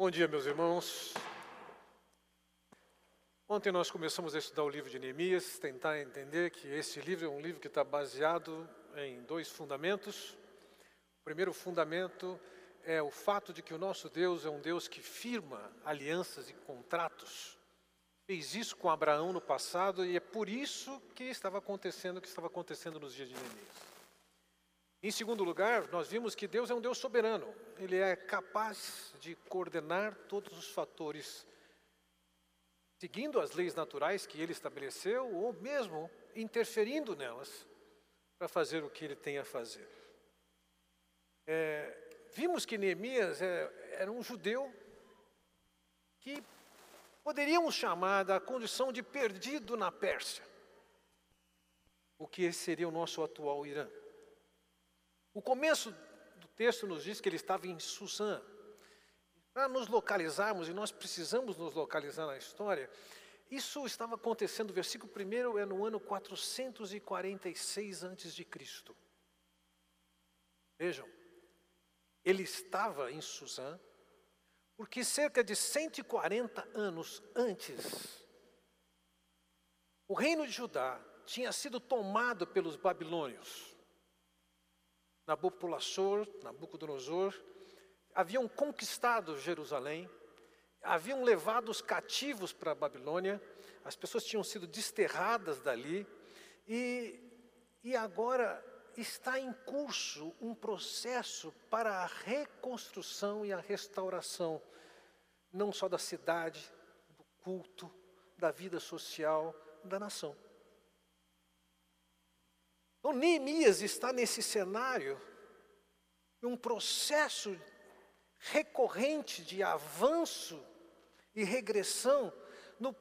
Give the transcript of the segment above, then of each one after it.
Bom dia, meus irmãos. Ontem nós começamos a estudar o livro de Neemias, tentar entender que esse livro é um livro que está baseado em dois fundamentos. O primeiro fundamento é o fato de que o nosso Deus é um Deus que firma alianças e contratos. Fez isso com Abraão no passado e é por isso que estava acontecendo o que estava acontecendo nos dias de Neemias. Em segundo lugar, nós vimos que Deus é um Deus soberano. Ele é capaz de coordenar todos os fatores, seguindo as leis naturais que ele estabeleceu, ou mesmo interferindo nelas, para fazer o que ele tem a fazer. É, vimos que Neemias é, era um judeu que poderíamos chamar da condição de perdido na Pérsia, o que seria o nosso atual Irã. O começo do texto nos diz que ele estava em Susã. Para nos localizarmos, e nós precisamos nos localizar na história, isso estava acontecendo, o versículo 1 é no ano 446 a.C. Vejam, ele estava em Susã, porque cerca de 140 anos antes, o reino de Judá tinha sido tomado pelos babilônios. Nabucodonosor, Nabucodonosor, haviam conquistado Jerusalém, haviam levado os cativos para a Babilônia, as pessoas tinham sido desterradas dali, e, e agora está em curso um processo para a reconstrução e a restauração, não só da cidade, do culto, da vida social, da nação. Então, Neemias está nesse cenário, um processo recorrente de avanço e regressão no,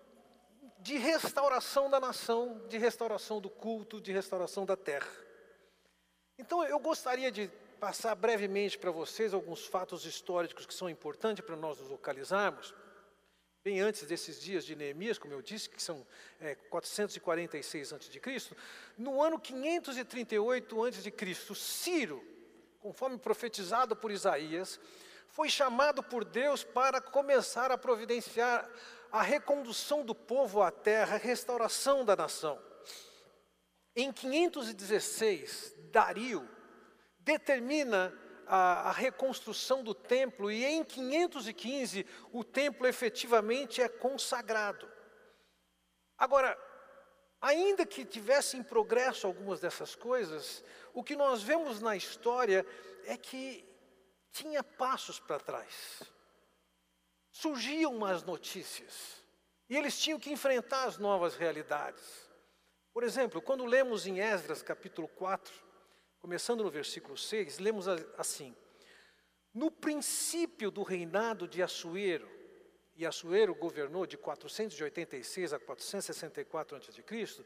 de restauração da nação, de restauração do culto, de restauração da terra. Então, eu gostaria de passar brevemente para vocês alguns fatos históricos que são importantes para nós nos localizarmos bem antes desses dias de Neemias, como eu disse, que são é, 446 a.C., no ano 538 a.C., Ciro, conforme profetizado por Isaías, foi chamado por Deus para começar a providenciar a recondução do povo à terra, a restauração da nação. Em 516, Dario determina a, a, reconstrução do templo e em 515 o templo efetivamente é consagrado. Agora, ainda que tivesse em progresso algumas dessas coisas, o que nós vemos na história é que tinha passos para trás. Surgiam umas notícias e eles tinham que enfrentar as novas realidades. Por exemplo, quando lemos em Esdras capítulo 4, Começando no versículo 6, lemos assim: No princípio do reinado de Assuero, e Assuero governou de 486 a 464 a.C.,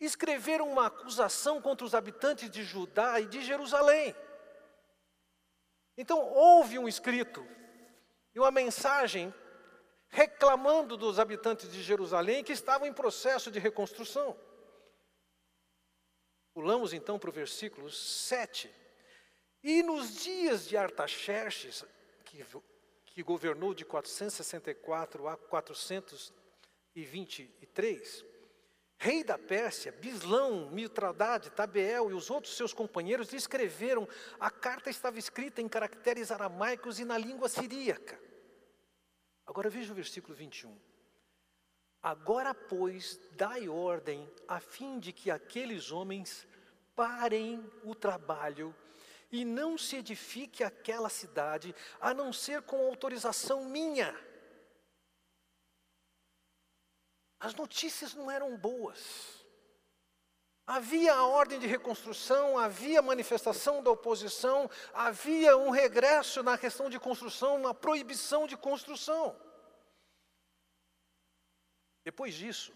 escreveram uma acusação contra os habitantes de Judá e de Jerusalém. Então, houve um escrito e uma mensagem reclamando dos habitantes de Jerusalém que estavam em processo de reconstrução. Pulamos então para o versículo 7. E nos dias de Artaxerxes, que, que governou de 464 a 423, rei da Pérsia, Bislão, Mitradade, Tabeel e os outros seus companheiros escreveram, a carta estava escrita em caracteres aramaicos e na língua siríaca. Agora veja o versículo 21. Agora, pois, dai ordem, a fim de que aqueles homens parem o trabalho e não se edifique aquela cidade, a não ser com autorização minha. As notícias não eram boas. Havia a ordem de reconstrução, havia manifestação da oposição, havia um regresso na questão de construção, uma proibição de construção. Depois disso,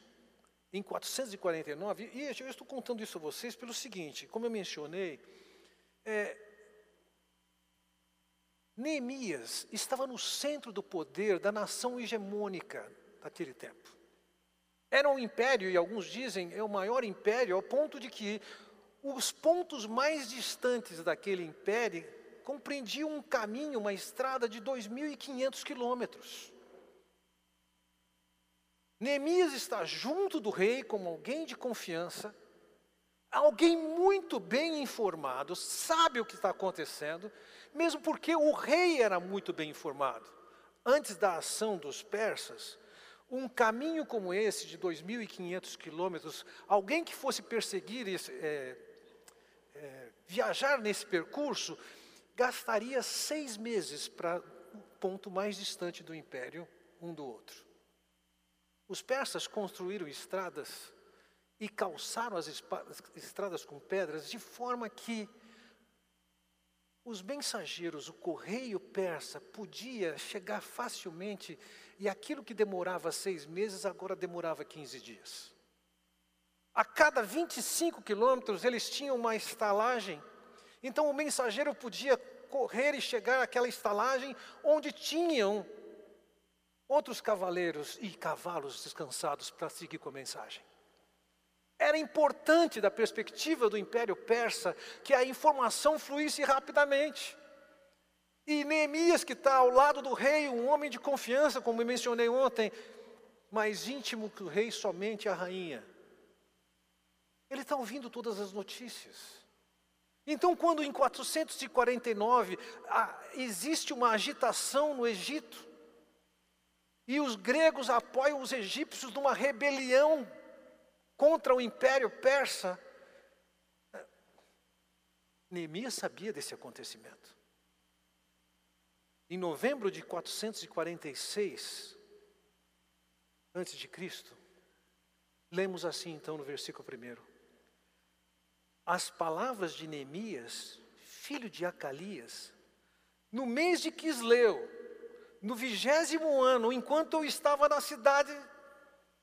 em 449, e eu estou contando isso a vocês pelo seguinte: como eu mencionei, é, Neemias estava no centro do poder da nação hegemônica daquele tempo. Era um império, e alguns dizem é o maior império, ao ponto de que os pontos mais distantes daquele império compreendia um caminho, uma estrada de 2.500 quilômetros. Neemias está junto do rei como alguém de confiança, alguém muito bem informado, sabe o que está acontecendo, mesmo porque o rei era muito bem informado. Antes da ação dos persas, um caminho como esse, de 2.500 quilômetros, alguém que fosse perseguir, é, é, viajar nesse percurso, gastaria seis meses para o ponto mais distante do império, um do outro. Os persas construíram estradas e calçaram as estradas com pedras de forma que os mensageiros, o correio persa, podia chegar facilmente e aquilo que demorava seis meses agora demorava 15 dias. A cada 25 quilômetros eles tinham uma estalagem, então o mensageiro podia correr e chegar àquela estalagem onde tinham outros cavaleiros e cavalos descansados para seguir com a mensagem. Era importante, da perspectiva do Império Persa, que a informação fluísse rapidamente. E Neemias, que está ao lado do rei, um homem de confiança, como mencionei ontem, mais íntimo que o rei, somente a rainha. Ele está ouvindo todas as notícias. Então, quando em 449 ah, existe uma agitação no Egito, e os gregos apoiam os egípcios numa rebelião contra o império persa. Neemias sabia desse acontecimento. Em novembro de 446 antes de Cristo, lemos assim então no versículo 1. As palavras de Neemias, filho de Acalias, no mês de Quisleu, no vigésimo ano, enquanto eu estava na cidade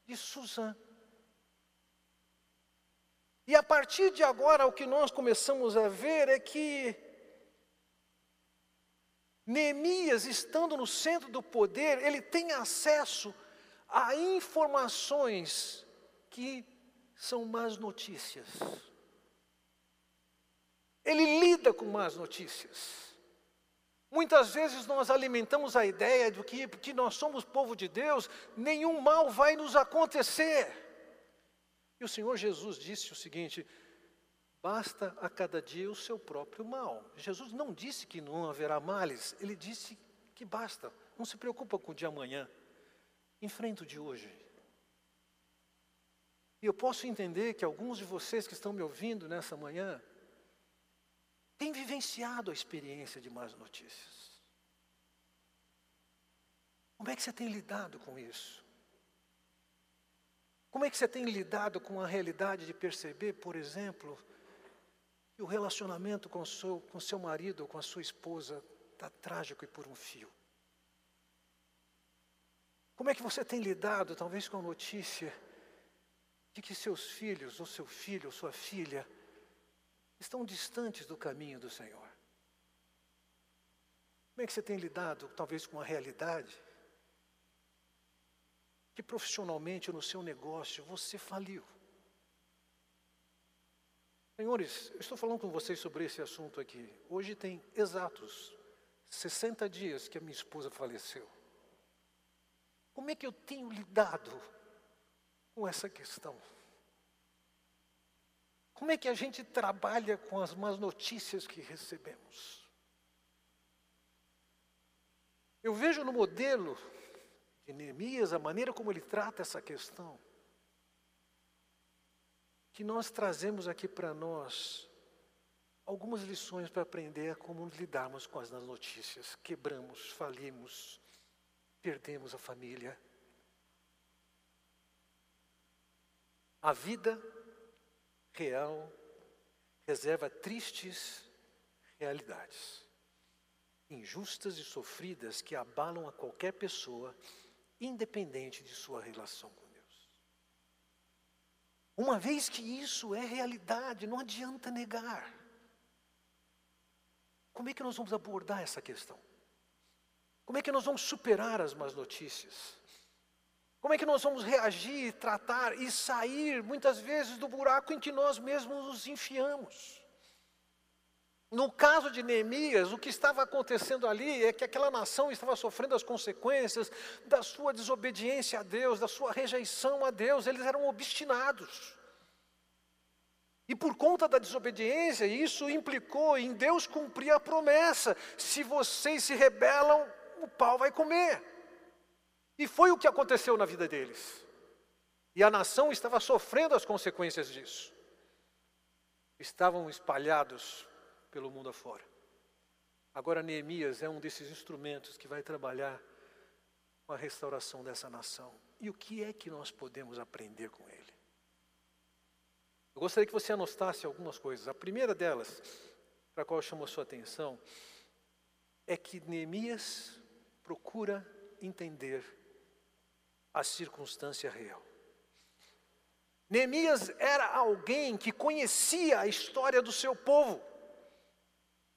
de Suzã. E a partir de agora, o que nós começamos a ver é que Neemias, estando no centro do poder, ele tem acesso a informações que são más notícias. Ele lida com más notícias. Muitas vezes nós alimentamos a ideia de que, porque nós somos povo de Deus, nenhum mal vai nos acontecer. E o Senhor Jesus disse o seguinte: basta a cada dia o seu próprio mal. Jesus não disse que não haverá males, ele disse que basta. Não se preocupa com o de amanhã, enfrenta o de hoje. E eu posso entender que alguns de vocês que estão me ouvindo nessa manhã, tem vivenciado a experiência de más notícias? Como é que você tem lidado com isso? Como é que você tem lidado com a realidade de perceber, por exemplo, que o relacionamento com seu, com seu marido ou com a sua esposa está trágico e por um fio? Como é que você tem lidado, talvez, com a notícia de que seus filhos, ou seu filho, ou sua filha, estão distantes do caminho do Senhor. Como é que você tem lidado, talvez, com a realidade que profissionalmente no seu negócio você faliu? Senhores, eu estou falando com vocês sobre esse assunto aqui. Hoje tem exatos 60 dias que a minha esposa faleceu. Como é que eu tenho lidado com essa questão? Como é que a gente trabalha com as más notícias que recebemos? Eu vejo no modelo de Neemias, a maneira como ele trata essa questão, que nós trazemos aqui para nós algumas lições para aprender como lidarmos com as notícias. Quebramos, falimos, perdemos a família. A vida real reserva tristes realidades, injustas e sofridas que abalam a qualquer pessoa, independente de sua relação com Deus. Uma vez que isso é realidade, não adianta negar. Como é que nós vamos abordar essa questão? Como é que nós vamos superar as más notícias? Como é que nós vamos reagir, tratar e sair, muitas vezes, do buraco em que nós mesmos nos enfiamos? No caso de Neemias, o que estava acontecendo ali é que aquela nação estava sofrendo as consequências da sua desobediência a Deus, da sua rejeição a Deus, eles eram obstinados. E por conta da desobediência, isso implicou em Deus cumprir a promessa: se vocês se rebelam, o pau vai comer. E foi o que aconteceu na vida deles. E a nação estava sofrendo as consequências disso. Estavam espalhados pelo mundo afora. Agora, Neemias é um desses instrumentos que vai trabalhar com a restauração dessa nação. E o que é que nós podemos aprender com ele? Eu gostaria que você anotasse algumas coisas. A primeira delas, para a qual chamou sua atenção, é que Neemias procura entender a circunstância real. Neemias era alguém que conhecia a história do seu povo.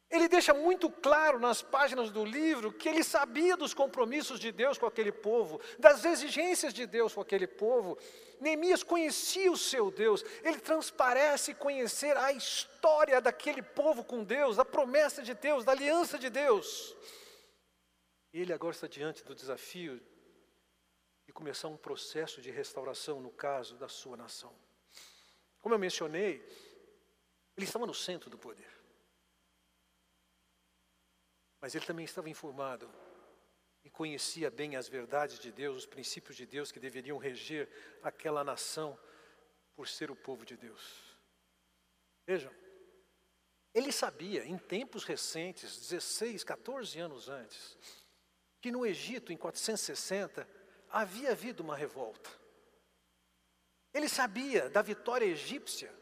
Ele deixa muito claro nas páginas do livro que ele sabia dos compromissos de Deus com aquele povo, das exigências de Deus com aquele povo. Neemias conhecia o seu Deus, ele transparece conhecer a história daquele povo com Deus, da promessa de Deus, da aliança de Deus. Ele agora está diante do desafio de começar um processo de restauração no caso da sua nação. Como eu mencionei, ele estava no centro do poder. Mas ele também estava informado e conhecia bem as verdades de Deus, os princípios de Deus que deveriam reger aquela nação por ser o povo de Deus. Vejam, ele sabia em tempos recentes, 16, 14 anos antes, que no Egito, em 460, havia havido uma revolta. Ele sabia da vitória egípcia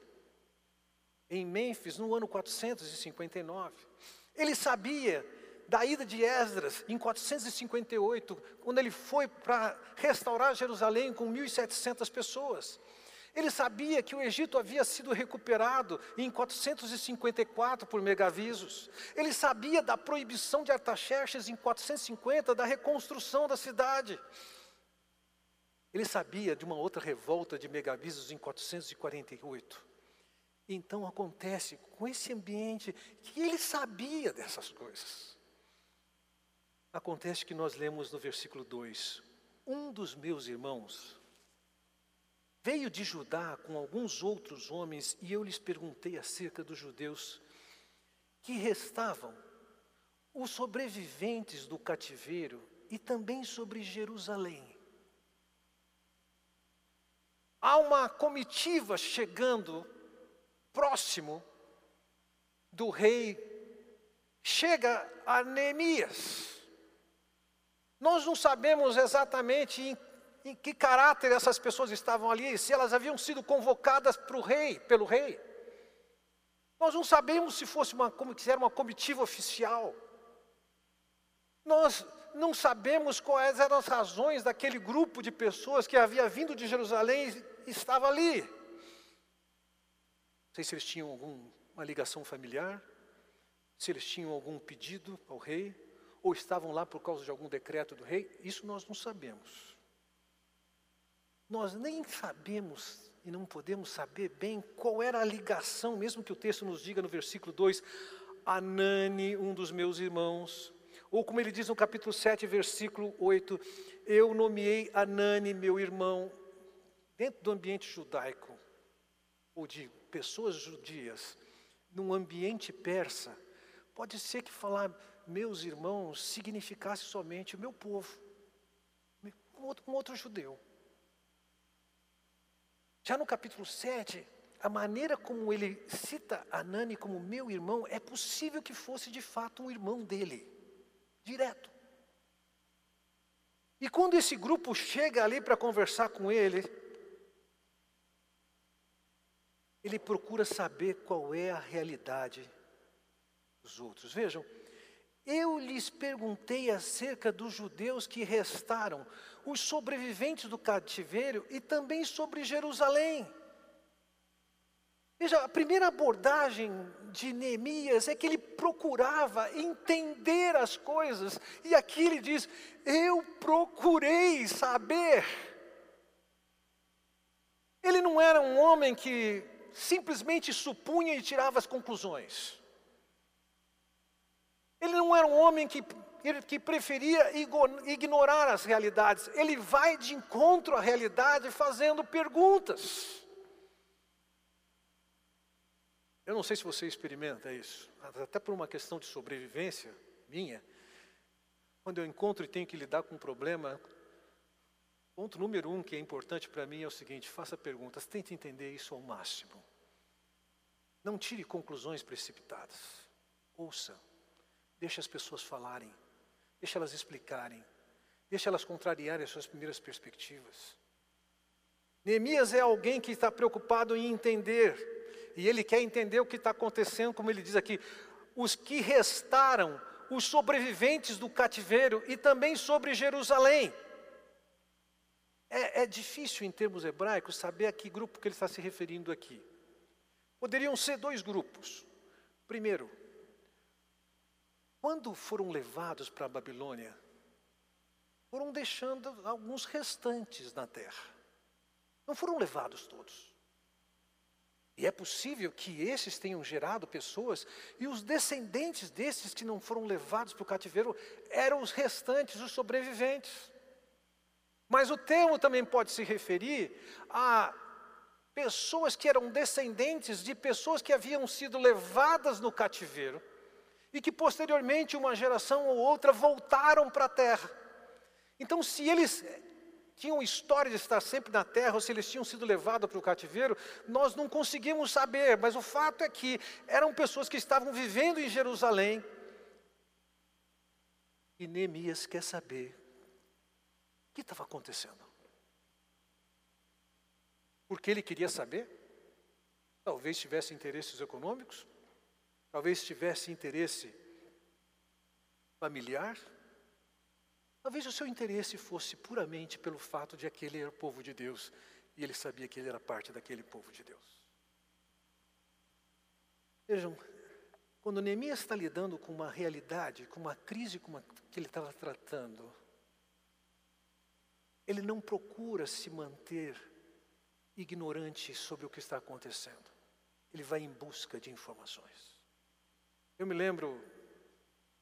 em Mênfis no ano 459. Ele sabia da ida de Esdras em 458, quando ele foi para restaurar Jerusalém com 1.700 pessoas. Ele sabia que o Egito havia sido recuperado em 454 por Megavisos. Ele sabia da proibição de Artaxerxes em 450, da reconstrução da cidade. Ele sabia de uma outra revolta de Megavisos em 448. Então acontece com esse ambiente que ele sabia dessas coisas. Acontece que nós lemos no versículo 2: Um dos meus irmãos veio de Judá com alguns outros homens e eu lhes perguntei acerca dos judeus que restavam, os sobreviventes do cativeiro e também sobre Jerusalém. Há uma comitiva chegando próximo do rei, chega a Neemias. Nós não sabemos exatamente em, em que caráter essas pessoas estavam ali, se elas haviam sido convocadas para o rei, pelo rei. Nós não sabemos se fosse uma, como que era uma comitiva oficial. Nós não sabemos quais eram as razões daquele grupo de pessoas que havia vindo de Jerusalém e estava ali. Não sei se eles tinham alguma ligação familiar, se eles tinham algum pedido ao rei ou estavam lá por causa de algum decreto do rei, isso nós não sabemos. Nós nem sabemos e não podemos saber bem qual era a ligação, mesmo que o texto nos diga no versículo 2, Anani, um dos meus irmãos, ou como ele diz no capítulo 7, versículo 8, eu nomeei Anani, meu irmão, dentro do ambiente judaico, ou de pessoas judias, num ambiente persa, pode ser que falar meus irmãos significasse somente o meu povo, um outro, um outro judeu. Já no capítulo 7, a maneira como ele cita Anani como meu irmão, é possível que fosse de fato um irmão dele, direto. E quando esse grupo chega ali para conversar com ele, ele procura saber qual é a realidade dos outros. Vejam, eu lhes perguntei acerca dos judeus que restaram, os sobreviventes do cativeiro e também sobre Jerusalém. Veja, a primeira abordagem de Neemias é que ele procurava entender as coisas, e aqui ele diz: Eu procurei saber. Ele não era um homem que simplesmente supunha e tirava as conclusões. Ele não era um homem que, que preferia ignorar as realidades. Ele vai de encontro à realidade fazendo perguntas. Eu não sei se você experimenta isso, até por uma questão de sobrevivência minha. Quando eu encontro e tenho que lidar com um problema, ponto número um que é importante para mim é o seguinte: faça perguntas, tente entender isso ao máximo. Não tire conclusões precipitadas. Ouça, deixe as pessoas falarem, deixe elas explicarem, deixe elas contrariarem as suas primeiras perspectivas. Neemias é alguém que está preocupado em entender, e ele quer entender o que está acontecendo, como ele diz aqui, os que restaram, os sobreviventes do cativeiro e também sobre Jerusalém. É, é difícil em termos hebraicos saber a que grupo que ele está se referindo aqui. Poderiam ser dois grupos. Primeiro, quando foram levados para a Babilônia, foram deixando alguns restantes na terra. Não foram levados todos. E é possível que esses tenham gerado pessoas, e os descendentes desses que não foram levados para o cativeiro eram os restantes, os sobreviventes. Mas o termo também pode se referir a pessoas que eram descendentes de pessoas que haviam sido levadas no cativeiro e que posteriormente, uma geração ou outra, voltaram para a terra. Então, se eles tinham história de estar sempre na terra, ou se eles tinham sido levados para o cativeiro, nós não conseguimos saber, mas o fato é que eram pessoas que estavam vivendo em Jerusalém. E Neemias quer saber o que estava acontecendo. Porque ele queria saber? Talvez tivesse interesses econômicos, talvez tivesse interesse familiar, talvez o seu interesse fosse puramente pelo fato de aquele era povo de Deus e ele sabia que ele era parte daquele povo de Deus. Vejam, quando Neemias está lidando com uma realidade, com uma crise como a que ele estava tratando, ele não procura se manter ignorante sobre o que está acontecendo. Ele vai em busca de informações. Eu me lembro,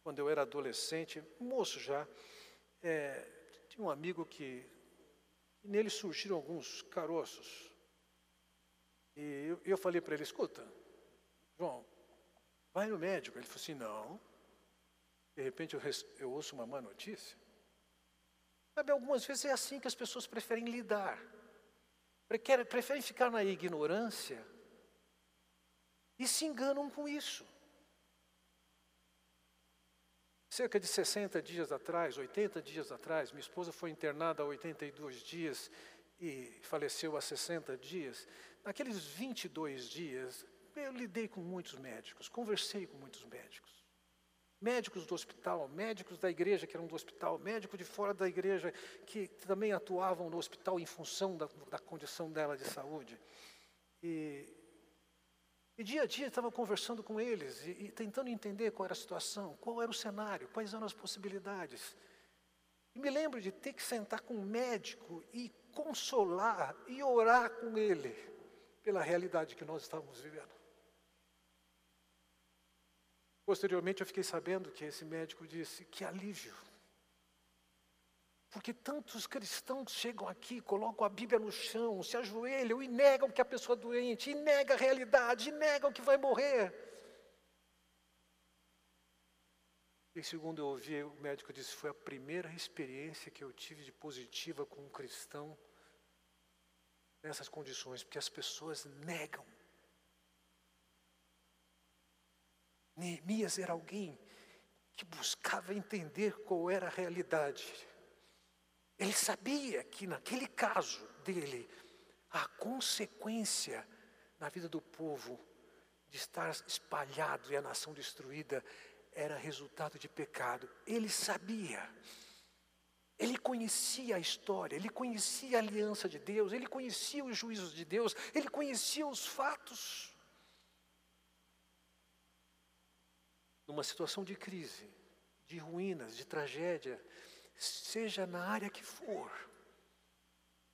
quando eu era adolescente, moço já, é, tinha um amigo que, nele surgiram alguns caroços. E eu, eu falei para ele: escuta, João, vai no médico. Ele falou assim: não. De repente eu, eu ouço uma má notícia. Sabe, algumas vezes é assim que as pessoas preferem lidar preferem ficar na ignorância e se enganam com isso. Cerca de 60 dias atrás, 80 dias atrás, minha esposa foi internada há 82 dias e faleceu há 60 dias. Naqueles 22 dias, eu lidei com muitos médicos, conversei com muitos médicos médicos do hospital, médicos da igreja que eram do hospital, médicos de fora da igreja que também atuavam no hospital em função da, da condição dela de saúde. E, e dia a dia estava conversando com eles e, e, tentando entender qual era a situação, qual era o cenário, quais eram as possibilidades. E me lembro de ter que sentar com um médico e consolar e orar com ele pela realidade que nós estávamos vivendo. Posteriormente eu fiquei sabendo que esse médico disse: que alívio. Porque tantos cristãos chegam aqui, colocam a Bíblia no chão, se ajoelham e negam que a pessoa é doente, e negam a realidade, e negam que vai morrer. E segundo eu ouvi, o médico disse: foi a primeira experiência que eu tive de positiva com um cristão nessas condições, porque as pessoas negam Neemias era alguém que buscava entender qual era a realidade. Ele sabia que naquele caso dele, a consequência na vida do povo de estar espalhado e a nação destruída era resultado de pecado. Ele sabia. Ele conhecia a história, ele conhecia a aliança de Deus, ele conhecia os juízos de Deus, ele conhecia os fatos. numa situação de crise, de ruínas, de tragédia, seja na área que for,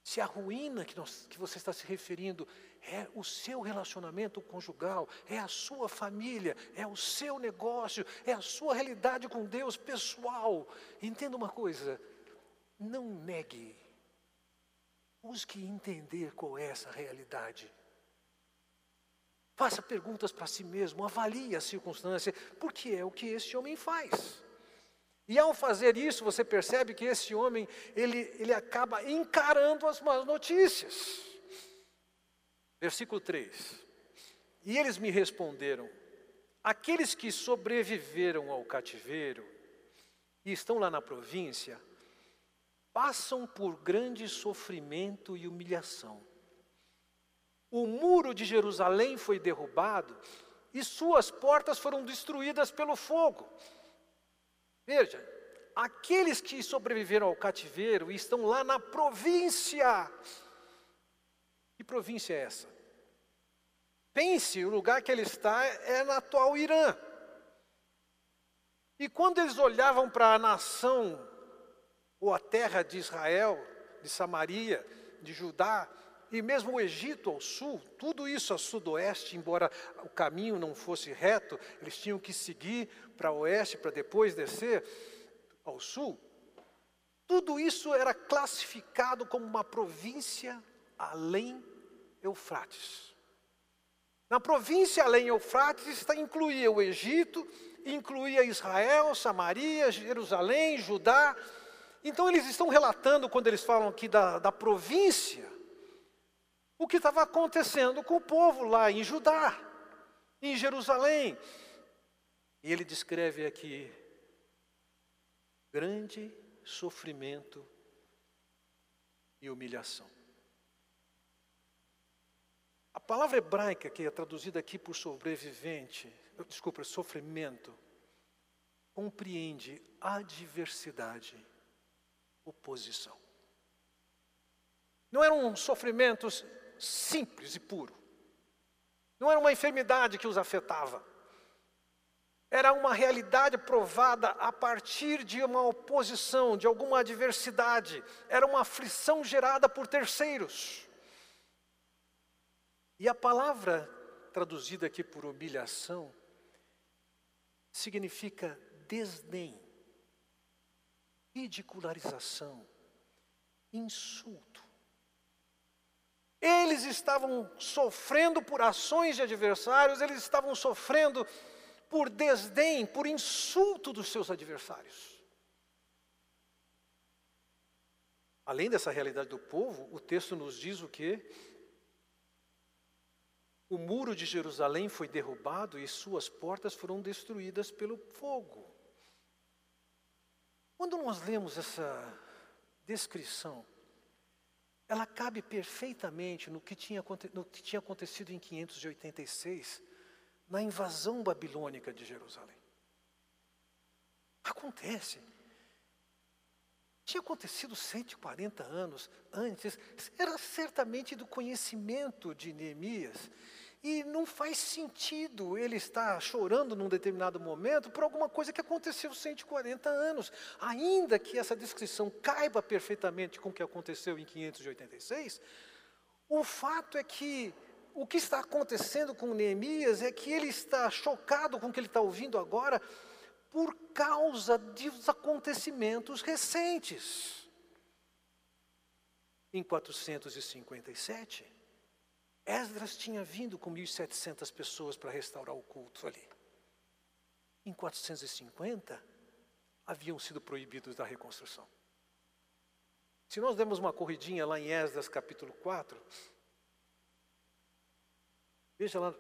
se a ruína que, nós, que você está se referindo é o seu relacionamento conjugal, é a sua família, é o seu negócio, é a sua realidade com Deus pessoal. Entenda uma coisa: não negue, busque entender qual é essa realidade. Faça perguntas para si mesmo, avalie a circunstância, porque é o que esse homem faz. E ao fazer isso, você percebe que esse homem, ele, ele acaba encarando as más notícias. Versículo 3. E eles me responderam: aqueles que sobreviveram ao cativeiro e estão lá na província, passam por grande sofrimento e humilhação. O muro de Jerusalém foi derrubado e suas portas foram destruídas pelo fogo. Veja, aqueles que sobreviveram ao cativeiro estão lá na província. Que província é essa? Pense, o lugar que ele está é na atual Irã. E quando eles olhavam para a nação, ou a terra de Israel, de Samaria, de Judá, e mesmo o Egito ao sul, tudo isso a sudoeste, embora o caminho não fosse reto, eles tinham que seguir para oeste para depois descer ao sul. Tudo isso era classificado como uma província além Eufrates. Na província além Eufrates incluía o Egito, incluía Israel, Samaria, Jerusalém, Judá. Então eles estão relatando, quando eles falam aqui da, da província, o que estava acontecendo com o povo lá em Judá, em Jerusalém. E ele descreve aqui grande sofrimento e humilhação. A palavra hebraica que é traduzida aqui por sobrevivente, desculpa, sofrimento, compreende adversidade, oposição. Não eram sofrimentos simples e puro. Não era uma enfermidade que os afetava. Era uma realidade provada a partir de uma oposição, de alguma adversidade. Era uma aflição gerada por terceiros. E a palavra traduzida aqui por humilhação significa desdém, ridicularização, insulto. Eles estavam sofrendo por ações de adversários, eles estavam sofrendo por desdém, por insulto dos seus adversários. Além dessa realidade do povo, o texto nos diz o que? O muro de Jerusalém foi derrubado e suas portas foram destruídas pelo fogo. Quando nós lemos essa descrição, ela cabe perfeitamente no que, tinha, no que tinha acontecido em 586, na invasão babilônica de Jerusalém. Acontece. Tinha acontecido 140 anos antes, era certamente do conhecimento de Neemias e não faz sentido ele estar chorando num determinado momento por alguma coisa que aconteceu 140 anos. Ainda que essa descrição caiba perfeitamente com o que aconteceu em 586, o fato é que o que está acontecendo com Neemias é que ele está chocado com o que ele está ouvindo agora por causa dos acontecimentos recentes. Em 457, Esdras tinha vindo com 1.700 pessoas para restaurar o culto ali. Em 450, haviam sido proibidos da reconstrução. Se nós demos uma corridinha lá em Esdras capítulo 4, veja lá,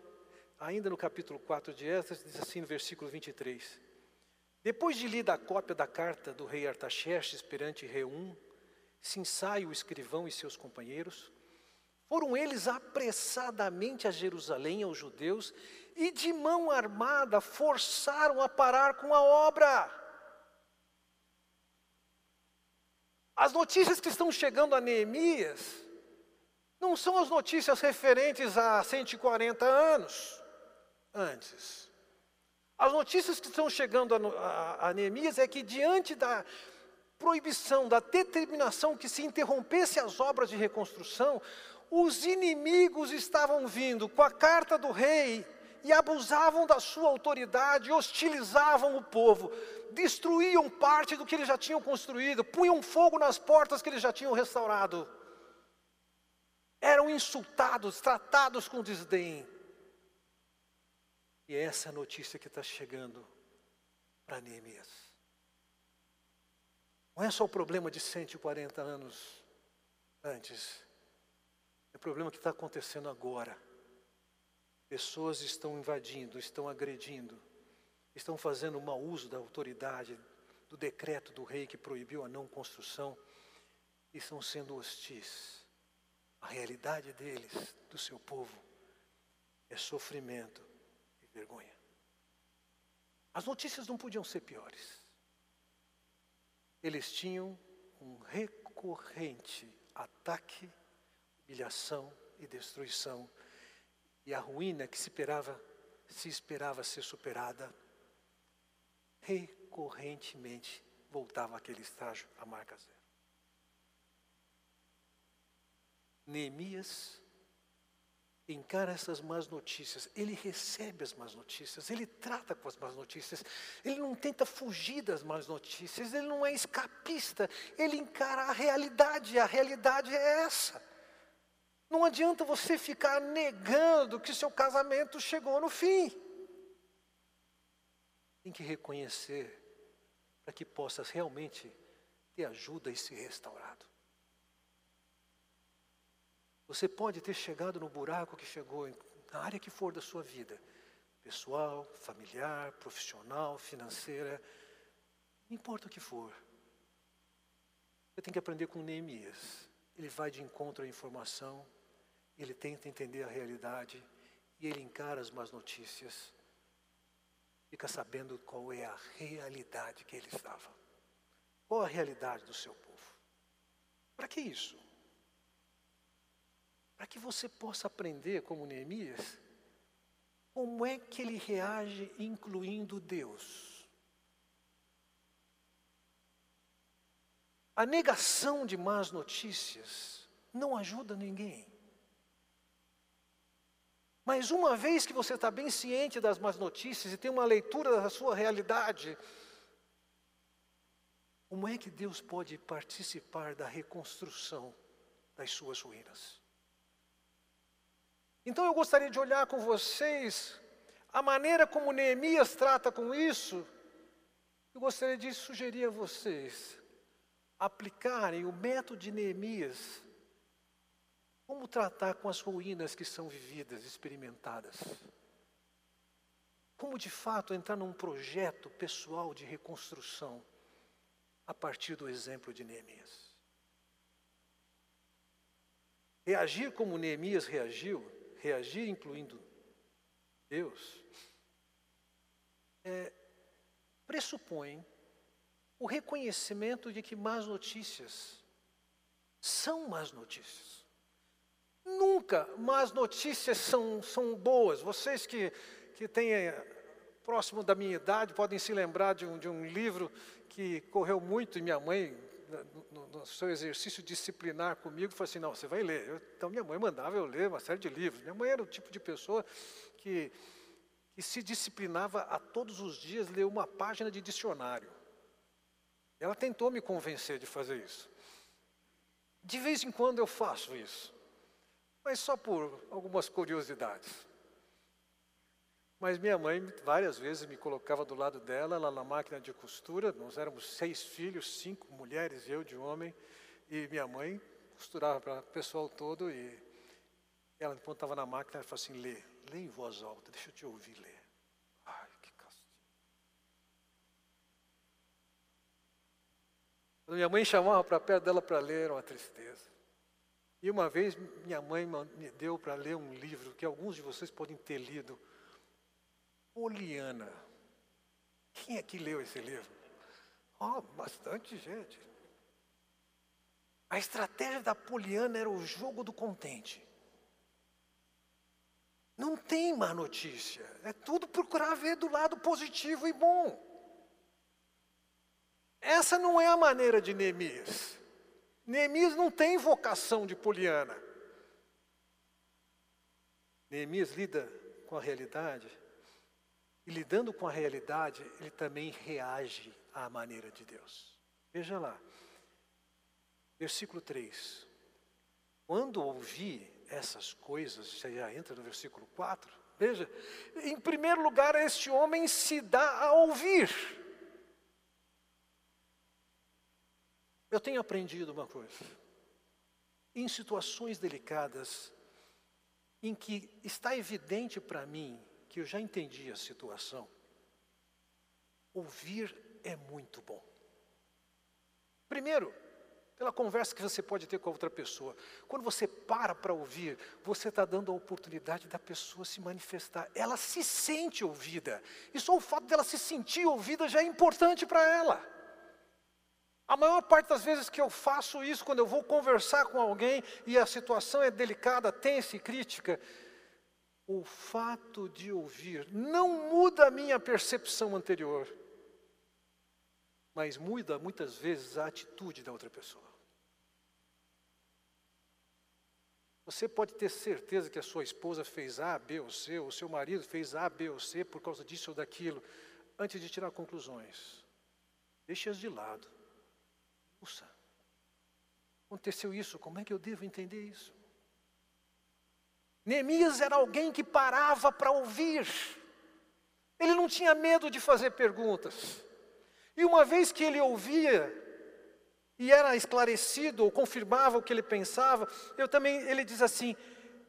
ainda no capítulo 4 de Esdras, diz assim no versículo 23. Depois de lida a cópia da carta do rei Artaxerxes perante Reum, Sinsai, o escrivão e seus companheiros, foram eles apressadamente a Jerusalém, aos judeus, e de mão armada forçaram a parar com a obra. As notícias que estão chegando a Neemias não são as notícias referentes a 140 anos antes. As notícias que estão chegando a, a, a Neemias é que diante da proibição, da determinação que se interrompesse as obras de reconstrução, Os inimigos estavam vindo com a carta do rei e abusavam da sua autoridade, hostilizavam o povo, destruíam parte do que eles já tinham construído, punham fogo nas portas que eles já tinham restaurado. Eram insultados, tratados com desdém. E é essa notícia que está chegando para Neemias. Não é só o problema de 140 anos antes, é o problema que está acontecendo agora. Pessoas estão invadindo, estão agredindo, estão fazendo mau uso da autoridade, do decreto do rei que proibiu a não construção, e estão sendo hostis. A realidade deles, do seu povo, é sofrimento e vergonha. As notícias não podiam ser piores. Eles tinham um recorrente ataque, humilhação e destruição e a ruína que se esperava, se esperava ser superada, recorrentemente voltava aquele estágio à marca zero. Neemias encara essas más notícias, ele recebe as más notícias, ele trata com as más notícias, ele não tenta fugir das más notícias, ele não é escapista, ele encara a realidade, a realidade é essa. Não adianta você ficar negando que seu casamento chegou no fim. Tem que reconhecer para que possas realmente ter ajuda e ser restaurado. Você pode ter chegado no buraco que chegou, na área que for da sua vida, pessoal, familiar, profissional, financeira, não importa o que for. Você tem que aprender com Neemias. Ele vai de encontro à informação, ele tenta entender a realidade e ele encara as más notícias. Fica sabendo qual é a realidade que ele estava. Qual a realidade do seu povo? Para que isso? Para que você possa aprender, como Neemias, como é que ele reage incluindo Deus. A negação de más notícias não ajuda ninguém. Mas uma vez que você está bem ciente das más notícias e tem uma leitura da sua realidade, como é que Deus pode participar da reconstrução das suas ruínas? Então eu gostaria de olhar com vocês a maneira como Neemias trata com isso. Eu gostaria de sugerir a vocês aplicarem o método de Neemias como tratar com as ruínas que são vividas, experimentadas? Como de fato entrar num projeto pessoal de reconstrução a partir do exemplo de Neemias? Reagir como Neemias reagiu, reagir incluindo Deus, é, pressupõe o reconhecimento de que más notícias são más notícias. Nunca más notícias são, são boas. Vocês que, que têm eh, próximo da minha idade podem se lembrar de um, de um livro que correu muito e minha mãe, no, no seu exercício disciplinar comigo, falou assim, não, você vai ler. Eu, então minha mãe mandava eu ler uma série de livros. Minha mãe era o tipo de pessoa que, que se disciplinava a todos os dias ler uma página de dicionário. Ela tentou me convencer de fazer isso. De vez em quando eu faço isso mas só por algumas curiosidades. Mas minha mãe várias vezes me colocava do lado dela, lá na máquina de costura. Nós éramos seis filhos, cinco mulheres, eu de homem, e minha mãe costurava para o pessoal todo. E ela, enquanto estava na máquina, ela falou assim: lê, lê em voz alta, deixa eu te ouvir ler. Ai, que castigo. Quando minha mãe chamava para perto dela para ler, era uma tristeza. E uma vez minha mãe me deu para ler um livro que alguns de vocês podem ter lido, Poliana. Quem é que leu esse livro? Oh, bastante gente. A estratégia da Poliana era o jogo do contente. Não tem má notícia. É tudo procurar ver do lado positivo e bom. Essa não é a maneira de Neemias. Neemias não tem vocação de poliana. Neemias lida com a realidade, e lidando com a realidade, ele também reage à maneira de Deus. Veja lá, versículo 3. Quando ouvi essas coisas, já entra no versículo 4, veja, em primeiro lugar, este homem se dá a ouvir. Eu tenho aprendido uma coisa. Em situações delicadas, em que está evidente para mim que eu já entendi a situação, ouvir é muito bom. Primeiro, pela conversa que você pode ter com a outra pessoa. Quando você para para ouvir, você está dando a oportunidade da pessoa se manifestar. Ela se sente ouvida. E só o fato dela se sentir ouvida já é importante para ela. A maior parte das vezes que eu faço isso, quando eu vou conversar com alguém e a situação é delicada, tensa e crítica, o fato de ouvir não muda a minha percepção anterior, mas muda muitas vezes a atitude da outra pessoa. Você pode ter certeza que a sua esposa fez A, B ou C, ou seu marido fez A, B ou C por causa disso ou daquilo, antes de tirar conclusões. Deixe-as de lado. Puxa, aconteceu isso, como é que eu devo entender isso? Neemias era alguém que parava para ouvir, ele não tinha medo de fazer perguntas, e uma vez que ele ouvia, e era esclarecido ou confirmava o que ele pensava, eu também, ele diz assim: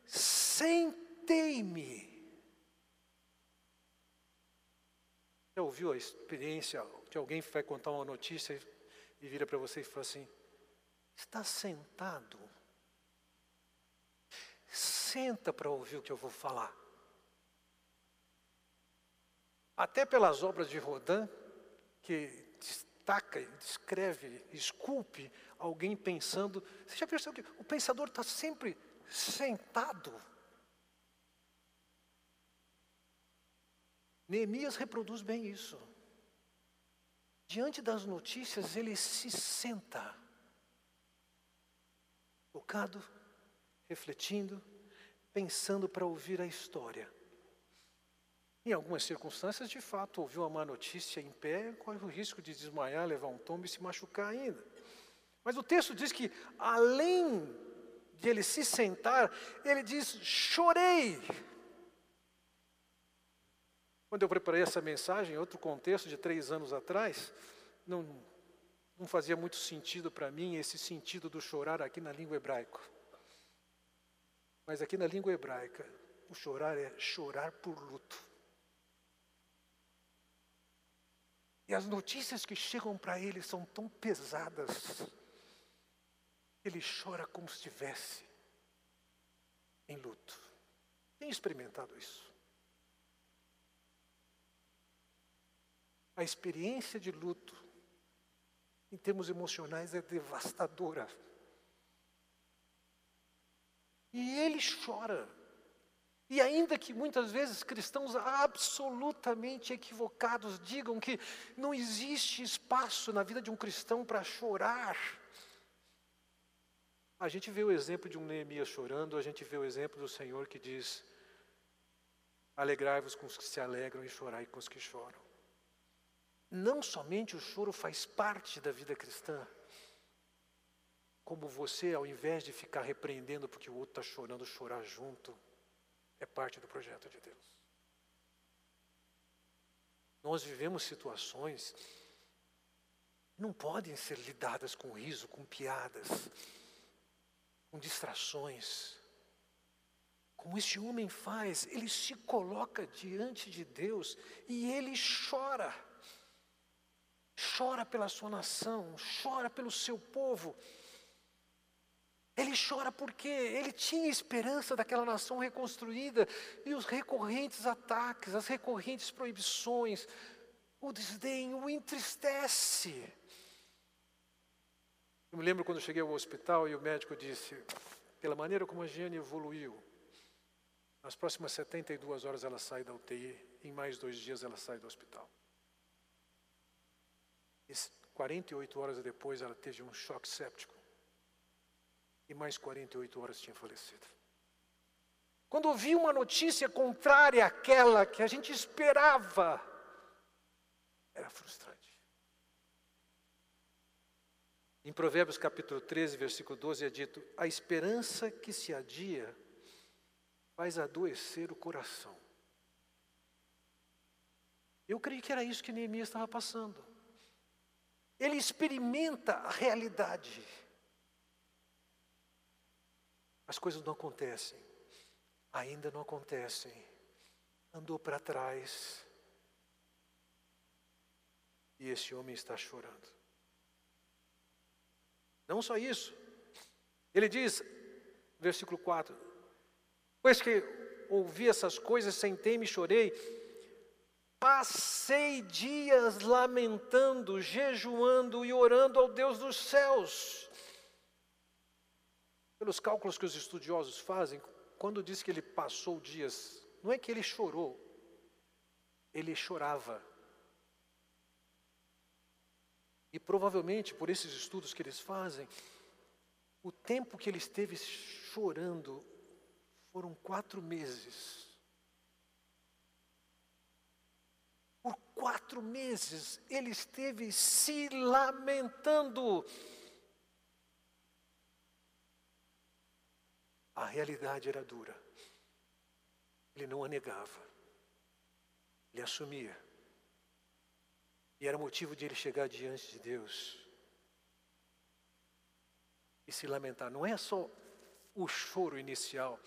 sentei-me. Já ouviu a experiência de alguém que vai contar uma notícia e vira para você e fala assim: está sentado? Senta para ouvir o que eu vou falar. Até pelas obras de Rodin, que destaca, descreve, esculpe alguém pensando. Você já percebeu que o pensador está sempre sentado? Neemias reproduz bem isso. Diante das notícias, ele se senta, focado, refletindo, pensando para ouvir a história. Em algumas circunstâncias, de fato, ouviu uma má notícia em pé, corre o risco de desmaiar, levar um tombo e se machucar ainda. Mas o texto diz que, além de ele se sentar, ele diz: chorei. Quando eu preparei essa mensagem, em outro contexto de três anos atrás, não, não fazia muito sentido para mim esse sentido do chorar aqui na língua hebraica. Mas aqui na língua hebraica, o chorar é chorar por luto. E as notícias que chegam para ele são tão pesadas, ele chora como se estivesse em luto. Tem experimentado isso? A experiência de luto, em termos emocionais, é devastadora. E ele chora. E ainda que muitas vezes cristãos absolutamente equivocados digam que não existe espaço na vida de um cristão para chorar. A gente vê o exemplo de um Neemias chorando, a gente vê o exemplo do Senhor que diz: Alegrai-vos com os que se alegram e chorai com os que choram. Não somente o choro faz parte da vida cristã, como você, ao invés de ficar repreendendo porque o outro está chorando, chorar junto, é parte do projeto de Deus. Nós vivemos situações que não podem ser lidadas com riso, com piadas, com distrações. Como este homem faz, ele se coloca diante de Deus e ele chora chora pela sua nação, chora pelo seu povo. Ele chora porque ele tinha esperança daquela nação reconstruída e os recorrentes ataques, as recorrentes proibições, o desdém o entristece. Eu me lembro quando cheguei ao hospital e o médico disse: pela maneira como a Giane evoluiu, nas próximas 72 horas ela sai da UTI, em mais dois dias ela sai do hospital. 48 horas depois ela teve um choque séptico. E mais 48 horas tinha falecido. quando ouvi uma notícia contrária àquela que a gente esperava, era frustrante. Em Provérbios capítulo 13, versículo 12 é dito: A esperança que se adia faz adoecer o coração. Eu creio que era isso que Neemias estava passando. Ele experimenta a realidade. As coisas não acontecem, ainda não acontecem. Andou para trás. E esse homem está chorando. Não só isso. Ele diz, versículo 4: Pois que ouvi essas coisas, sentei-me e chorei. Passei dias lamentando, jejuando e orando ao Deus dos céus. Pelos cálculos que os estudiosos fazem, quando diz que ele passou dias, não é que ele chorou, ele chorava. E provavelmente, por esses estudos que eles fazem, o tempo que ele esteve chorando foram quatro meses. Por quatro meses ele esteve se lamentando. A realidade era dura. Ele não a negava. Ele assumia. E era motivo de ele chegar diante de Deus e se lamentar. Não é só o choro inicial,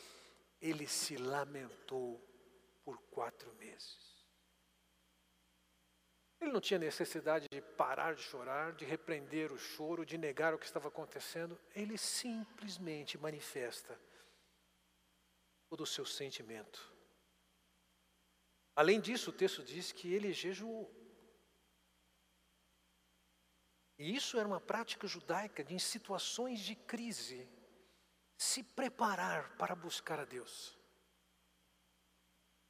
ele se lamentou por quatro meses. Ele não tinha necessidade de parar de chorar, de repreender o choro, de negar o que estava acontecendo. Ele simplesmente manifesta todo o seu sentimento. Além disso, o texto diz que ele jejuou. E isso era uma prática judaica de, em situações de crise, se preparar para buscar a Deus.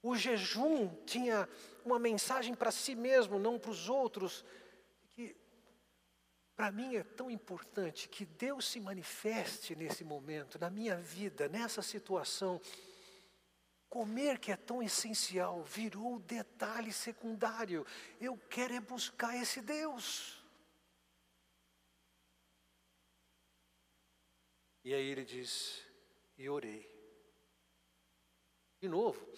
O jejum tinha uma mensagem para si mesmo, não para os outros, que para mim é tão importante que Deus se manifeste nesse momento, na minha vida, nessa situação. Comer, que é tão essencial, virou detalhe secundário. Eu quero é buscar esse Deus. E aí ele diz: E orei. De novo,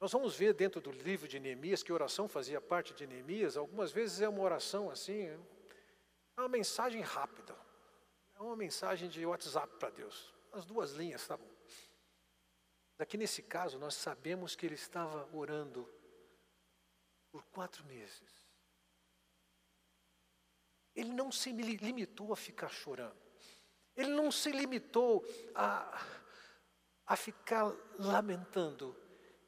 nós vamos ver dentro do livro de Neemias que oração fazia parte de Neemias. Algumas vezes é uma oração assim, é uma mensagem rápida, é uma mensagem de WhatsApp para Deus. As duas linhas, tá bom. Aqui nesse caso, nós sabemos que ele estava orando por quatro meses. Ele não se limitou a ficar chorando. Ele não se limitou a, a ficar lamentando.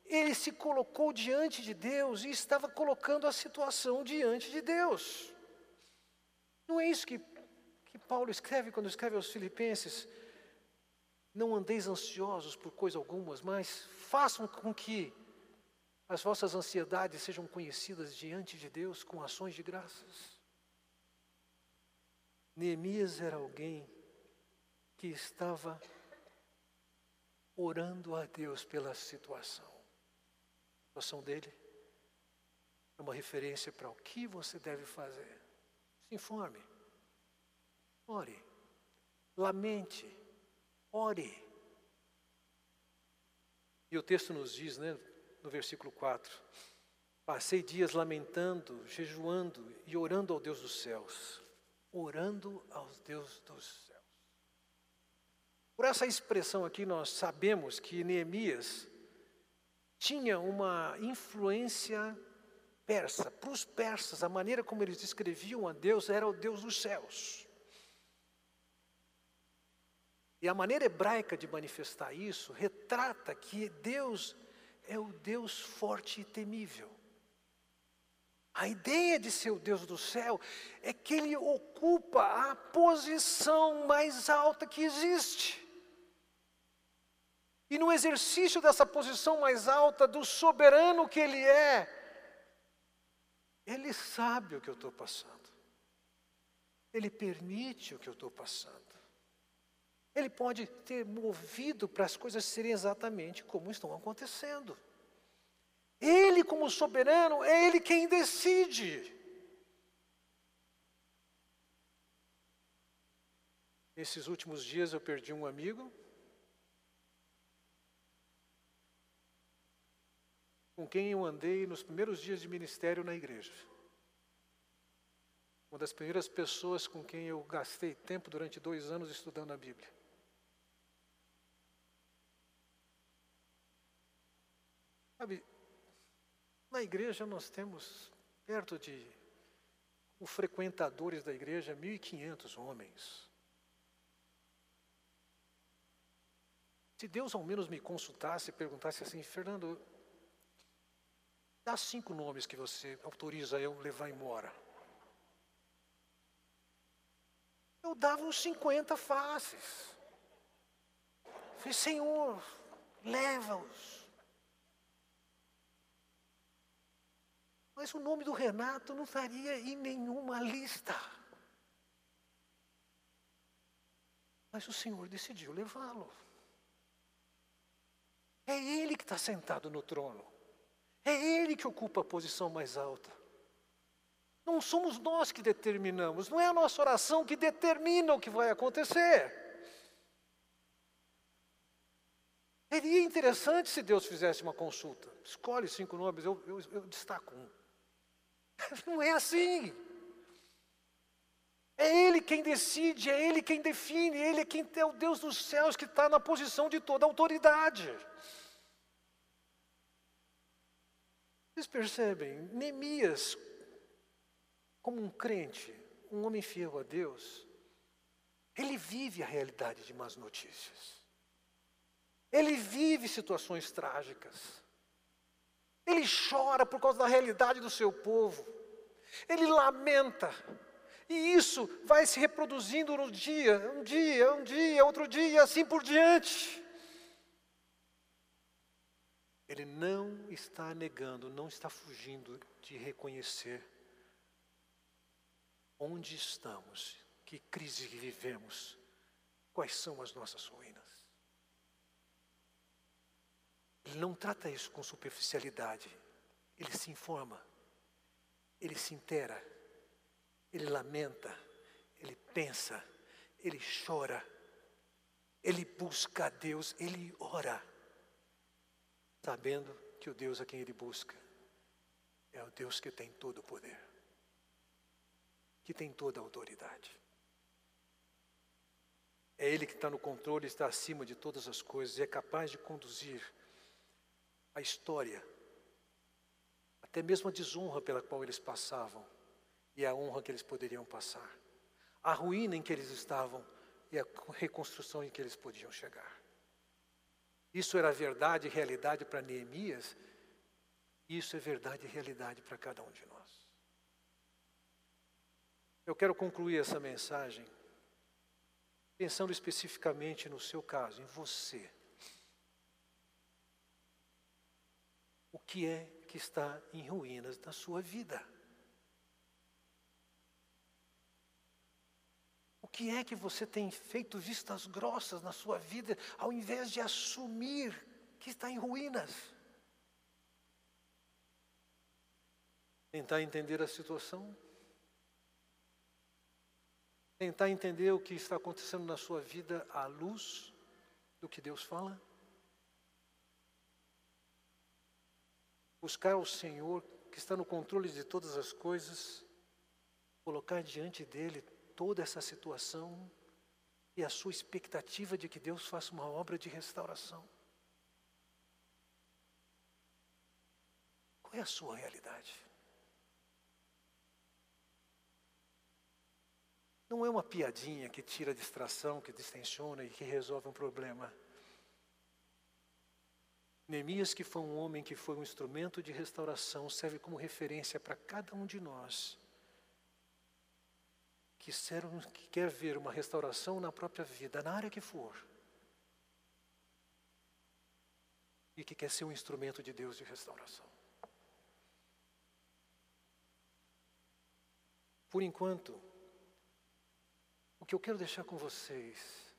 Ele se colocou diante de Deus e estava colocando a situação diante de Deus. Não é isso que, que Paulo escreve quando escreve aos Filipenses? Não andeis ansiosos por coisa algumas, mas façam com que as vossas ansiedades sejam conhecidas diante de Deus com ações de graças. Neemias era alguém que estava orando a Deus pela situação. A situação dele é uma referência para o que você deve fazer. Se informe, ore, lamente, ore. E o texto nos diz, né, no versículo 4: Passei dias lamentando, jejuando e orando ao Deus dos céus. Orando aos Deus dos céus. Por essa expressão aqui, nós sabemos que Neemias tinha uma influência persa. Para os persas, a maneira como eles descreviam a Deus era o Deus dos céus. E a maneira hebraica de manifestar isso retrata que Deus é o Deus forte e temível. A ideia de ser o Deus do céu é que ele ocupa a posição mais alta que existe. E no exercício dessa posição mais alta, do soberano que Ele é, Ele sabe o que eu estou passando. Ele permite o que eu estou passando. Ele pode ter movido para as coisas serem exatamente como estão acontecendo. Ele, como soberano, é Ele quem decide. Nesses últimos dias eu perdi um amigo. Com quem eu andei nos primeiros dias de ministério na igreja. Uma das primeiras pessoas com quem eu gastei tempo durante dois anos estudando a Bíblia. Sabe, na igreja nós temos perto de os frequentadores da igreja 1.500 homens. Se Deus ao menos me consultasse e perguntasse assim, Fernando, dá cinco nomes que você autoriza eu levar embora. Eu dava uns 50 faces. Falei, Senhor, leva-os. Mas o nome do Renato não estaria em nenhuma lista. Mas o Senhor decidiu levá-lo. É Ele que está sentado no trono. É Ele que ocupa a posição mais alta. Não somos nós que determinamos, não é a nossa oração que determina o que vai acontecer. Seria interessante se Deus fizesse uma consulta. Escolhe cinco nomes, eu, eu, eu destaco um. Não é assim. É Ele quem decide, é Ele quem define, Ele é quem é o Deus dos céus que está na posição de toda autoridade. Vocês percebem, Neemias, como um crente, um homem fiel a Deus, ele vive a realidade de más notícias. Ele vive situações trágicas. Ele chora por causa da realidade do seu povo. Ele lamenta. E isso vai se reproduzindo no dia, um dia, um dia, outro dia, assim por diante. Ele não está negando, não está fugindo de reconhecer onde estamos, que crise vivemos, quais são as nossas ruínas. Ele não trata isso com superficialidade, ele se informa, ele se intera, ele lamenta, ele pensa, ele chora, ele busca a Deus, ele ora. Sabendo que o Deus a quem ele busca é o Deus que tem todo o poder, que tem toda a autoridade. É Ele que está no controle, está acima de todas as coisas e é capaz de conduzir a história, até mesmo a desonra pela qual eles passavam e a honra que eles poderiam passar, a ruína em que eles estavam e a reconstrução em que eles podiam chegar. Isso era verdade e realidade para Neemias, isso é verdade e realidade para cada um de nós. Eu quero concluir essa mensagem pensando especificamente no seu caso, em você. O que é que está em ruínas na sua vida? que é que você tem feito vistas grossas na sua vida, ao invés de assumir que está em ruínas? Tentar entender a situação, tentar entender o que está acontecendo na sua vida à luz do que Deus fala. Buscar o Senhor que está no controle de todas as coisas, colocar diante dele toda essa situação e a sua expectativa de que Deus faça uma obra de restauração? Qual é a sua realidade? Não é uma piadinha que tira a distração, que distensiona e que resolve um problema. Neemias, que foi um homem que foi um instrumento de restauração, serve como referência para cada um de nós que, que quer ver uma restauração na própria vida, na área que for, e que quer ser um instrumento de Deus de restauração. Por enquanto, o que eu quero deixar com vocês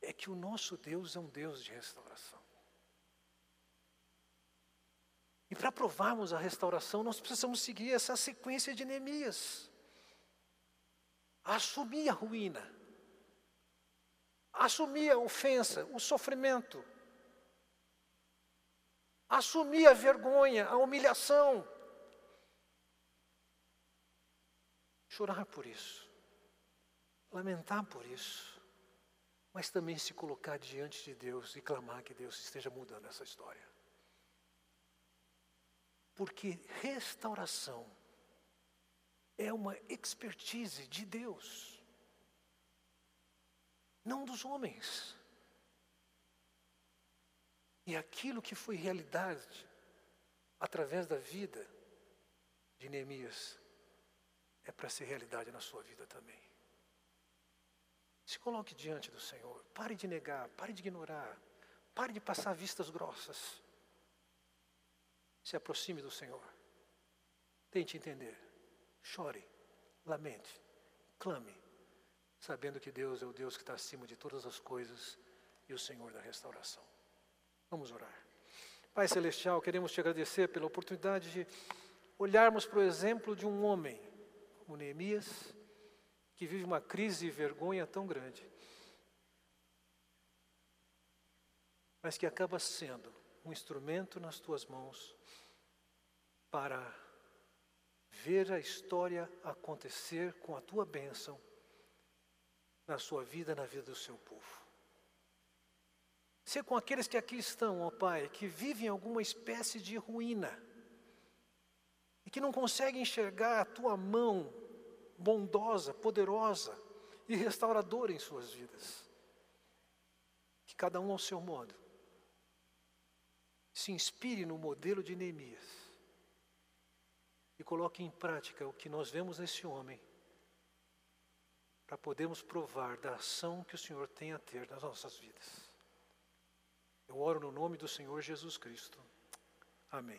é que o nosso Deus é um Deus de restauração. E para provarmos a restauração, nós precisamos seguir essa sequência de Neemias. Assumir a ruína, assumir a ofensa, o sofrimento, assumir a vergonha, a humilhação, chorar por isso, lamentar por isso, mas também se colocar diante de Deus e clamar que Deus esteja mudando essa história. Porque restauração é uma expertise de Deus, não dos homens. E aquilo que foi realidade através da vida de Neemias é para ser realidade na sua vida também. Se coloque diante do Senhor. Pare de negar, pare de ignorar, pare de passar vistas grossas. Se aproxime do Senhor. Tente entender. Chore, lamente, clame, sabendo que Deus é o Deus que está acima de todas as coisas e o Senhor da restauração. Vamos orar. Pai Celestial, queremos te agradecer pela oportunidade de olharmos para o exemplo de um homem como Neemias, que vive uma crise de vergonha tão grande, mas que acaba sendo um instrumento nas tuas mãos para ver a história acontecer com a tua bênção na sua vida, na vida do seu povo. Ser com aqueles que aqui estão, ó Pai, que vivem alguma espécie de ruína, e que não conseguem enxergar a tua mão bondosa, poderosa e restauradora em suas vidas. Que cada um ao seu modo se inspire no modelo de Neemias coloque em prática o que nós vemos nesse homem, para podermos provar da ação que o Senhor tem a ter nas nossas vidas. Eu oro no nome do Senhor Jesus Cristo. Amém.